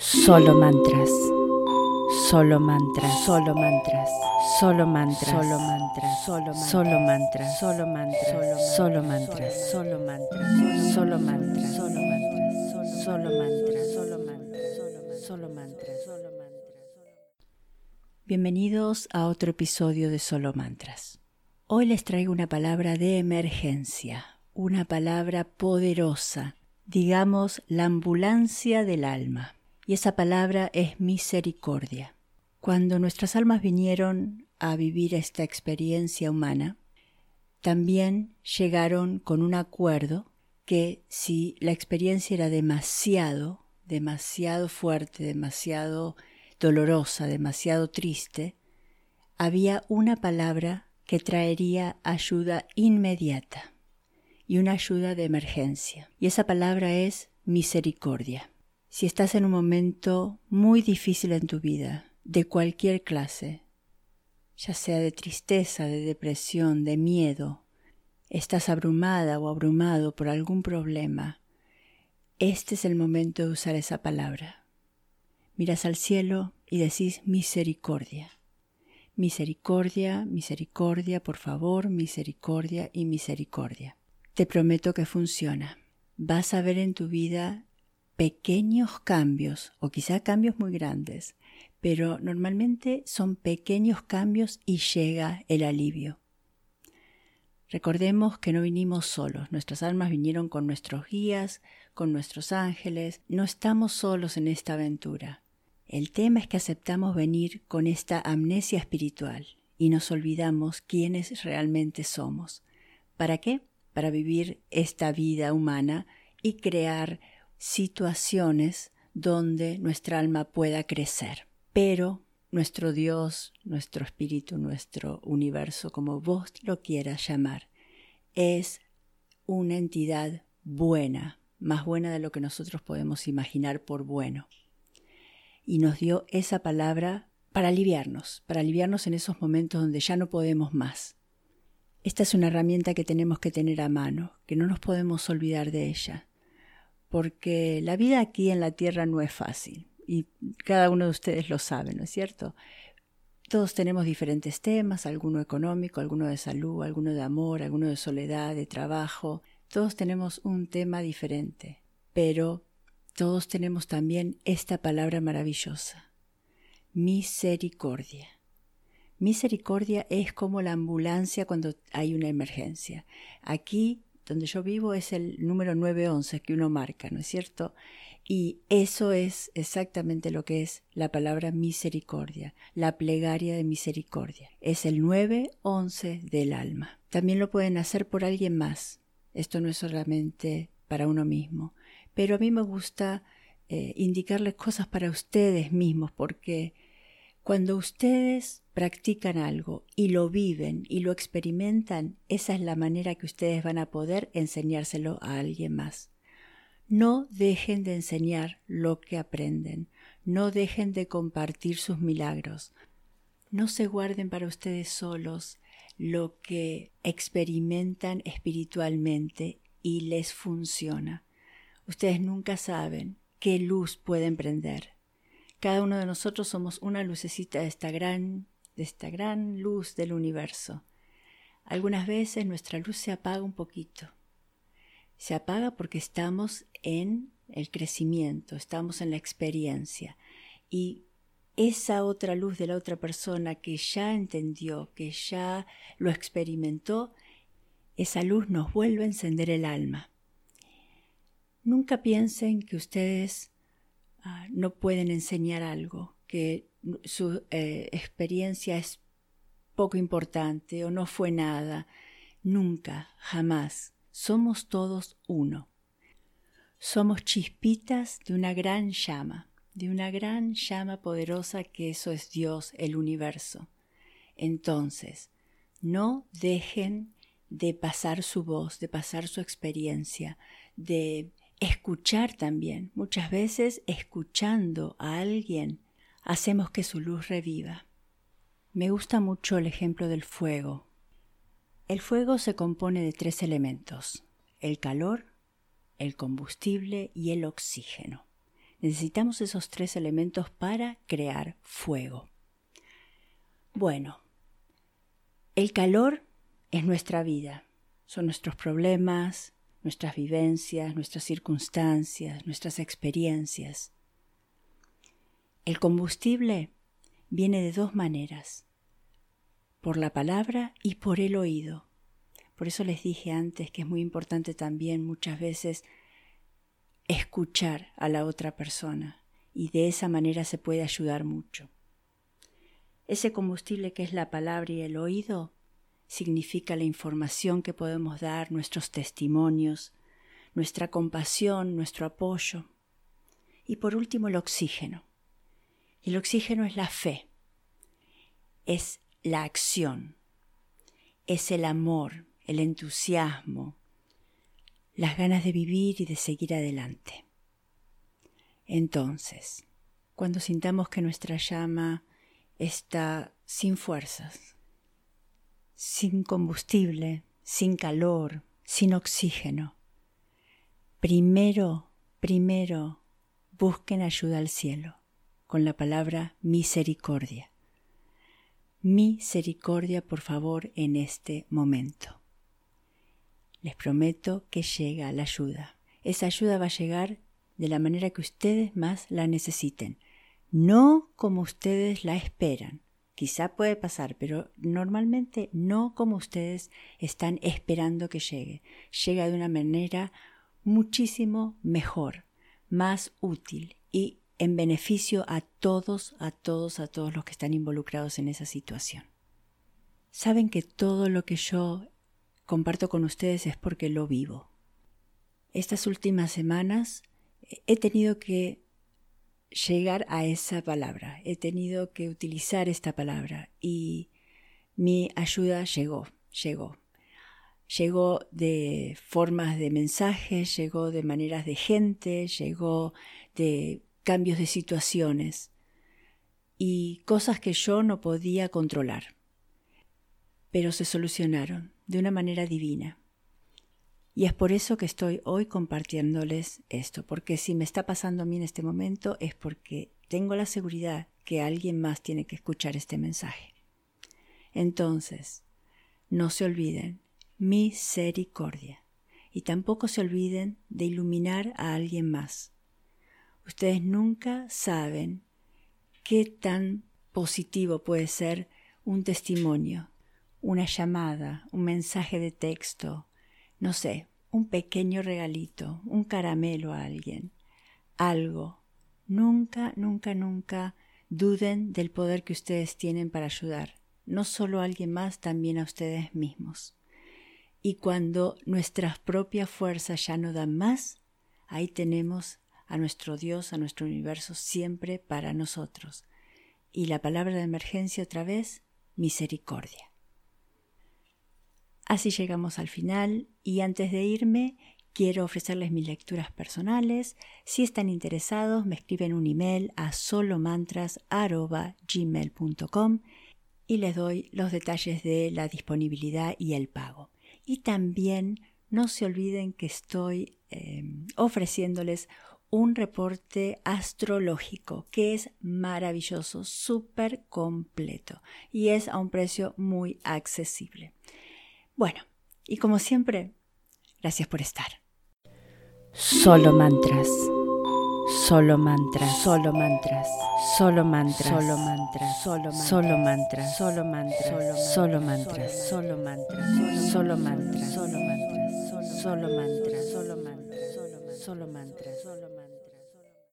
Solo mantras. Solo mantras. Solo mantras. Solo mantras. Solo mantras. Solo mantras. Solo mantras. Solo mantras. Solo mantras. Solo mantras. Solo mantras. Solo mantras. Solo mantras. Solo mantras. Solo mantras. Solo mantras. Bienvenidos a otro episodio de Solo Mantras. Hoy les traigo una palabra de emergencia, una palabra poderosa, digamos la ambulancia del alma y esa palabra es misericordia. Cuando nuestras almas vinieron a vivir esta experiencia humana, también llegaron con un acuerdo que si la experiencia era demasiado, demasiado fuerte, demasiado dolorosa, demasiado triste, había una palabra que traería ayuda inmediata y una ayuda de emergencia. Y esa palabra es misericordia. Si estás en un momento muy difícil en tu vida, de cualquier clase, ya sea de tristeza, de depresión, de miedo, estás abrumada o abrumado por algún problema, este es el momento de usar esa palabra. Miras al cielo y decís misericordia. Misericordia, misericordia, por favor, misericordia y misericordia. Te prometo que funciona. Vas a ver en tu vida pequeños cambios, o quizá cambios muy grandes, pero normalmente son pequeños cambios y llega el alivio. Recordemos que no vinimos solos, nuestras almas vinieron con nuestros guías, con nuestros ángeles, no estamos solos en esta aventura. El tema es que aceptamos venir con esta amnesia espiritual y nos olvidamos quiénes realmente somos. ¿Para qué? Para vivir esta vida humana y crear situaciones donde nuestra alma pueda crecer. Pero nuestro Dios, nuestro espíritu, nuestro universo, como vos lo quieras llamar, es una entidad buena, más buena de lo que nosotros podemos imaginar por bueno. Y nos dio esa palabra para aliviarnos, para aliviarnos en esos momentos donde ya no podemos más. Esta es una herramienta que tenemos que tener a mano, que no nos podemos olvidar de ella porque la vida aquí en la Tierra no es fácil y cada uno de ustedes lo sabe, ¿no es cierto? Todos tenemos diferentes temas, alguno económico, alguno de salud, alguno de amor, alguno de soledad, de trabajo. Todos tenemos un tema diferente, pero todos tenemos también esta palabra maravillosa, misericordia. Misericordia es como la ambulancia cuando hay una emergencia. Aquí donde yo vivo es el número 911 que uno marca, ¿no es cierto? Y eso es exactamente lo que es la palabra misericordia, la plegaria de misericordia. Es el 911 del alma. También lo pueden hacer por alguien más. Esto no es solamente para uno mismo. Pero a mí me gusta eh, indicarles cosas para ustedes mismos porque cuando ustedes practican algo y lo viven y lo experimentan, esa es la manera que ustedes van a poder enseñárselo a alguien más. No dejen de enseñar lo que aprenden, no dejen de compartir sus milagros, no se guarden para ustedes solos lo que experimentan espiritualmente y les funciona. Ustedes nunca saben qué luz pueden prender cada uno de nosotros somos una lucecita de esta gran, de esta gran luz del universo. Algunas veces nuestra luz se apaga un poquito. Se apaga porque estamos en el crecimiento, estamos en la experiencia. Y esa otra luz de la otra persona que ya entendió, que ya lo experimentó, esa luz nos vuelve a encender el alma. Nunca piensen que ustedes Ah, no pueden enseñar algo, que su eh, experiencia es poco importante o no fue nada. Nunca, jamás. Somos todos uno. Somos chispitas de una gran llama, de una gran llama poderosa que eso es Dios, el universo. Entonces, no dejen de pasar su voz, de pasar su experiencia, de Escuchar también. Muchas veces escuchando a alguien hacemos que su luz reviva. Me gusta mucho el ejemplo del fuego. El fuego se compone de tres elementos, el calor, el combustible y el oxígeno. Necesitamos esos tres elementos para crear fuego. Bueno, el calor es nuestra vida, son nuestros problemas, nuestras vivencias, nuestras circunstancias, nuestras experiencias. El combustible viene de dos maneras, por la palabra y por el oído. Por eso les dije antes que es muy importante también muchas veces escuchar a la otra persona y de esa manera se puede ayudar mucho. Ese combustible que es la palabra y el oído significa la información que podemos dar, nuestros testimonios, nuestra compasión, nuestro apoyo. Y por último el oxígeno. El oxígeno es la fe, es la acción, es el amor, el entusiasmo, las ganas de vivir y de seguir adelante. Entonces, cuando sintamos que nuestra llama está sin fuerzas, sin combustible, sin calor, sin oxígeno, primero, primero busquen ayuda al cielo con la palabra misericordia. Misericordia, por favor, en este momento. Les prometo que llega la ayuda. Esa ayuda va a llegar de la manera que ustedes más la necesiten, no como ustedes la esperan. Quizá puede pasar, pero normalmente no como ustedes están esperando que llegue. Llega de una manera muchísimo mejor, más útil y en beneficio a todos, a todos, a todos los que están involucrados en esa situación. Saben que todo lo que yo comparto con ustedes es porque lo vivo. Estas últimas semanas he tenido que llegar a esa palabra, he tenido que utilizar esta palabra y mi ayuda llegó, llegó. Llegó de formas de mensajes, llegó de maneras de gente, llegó de cambios de situaciones y cosas que yo no podía controlar. Pero se solucionaron de una manera divina. Y es por eso que estoy hoy compartiéndoles esto, porque si me está pasando a mí en este momento es porque tengo la seguridad que alguien más tiene que escuchar este mensaje. Entonces, no se olviden, misericordia. Y tampoco se olviden de iluminar a alguien más. Ustedes nunca saben qué tan positivo puede ser un testimonio una llamada, un mensaje de texto, no sé, un pequeño regalito, un caramelo a alguien, algo. Nunca, nunca, nunca duden del poder que ustedes tienen para ayudar, no solo a alguien más, también a ustedes mismos. Y cuando nuestras propias fuerzas ya no dan más, ahí tenemos a nuestro Dios, a nuestro universo siempre para nosotros. Y la palabra de emergencia otra vez, misericordia. Así llegamos al final y antes de irme quiero ofrecerles mis lecturas personales. Si están interesados me escriben un email a solomantras.gmail.com y les doy los detalles de la disponibilidad y el pago. Y también no se olviden que estoy eh, ofreciéndoles un reporte astrológico que es maravilloso, súper completo y es a un precio muy accesible. Bueno, y como siempre, gracias por estar. Solo mantras. Solo mantras, solo mantras, solo mantras, solo mantras, solo mantras, solo mantras, solo mantras, solo mantras, solo mantras, solo mantras, solo mantras, solo mantras, solo mantras, solo mantras, solo mantras.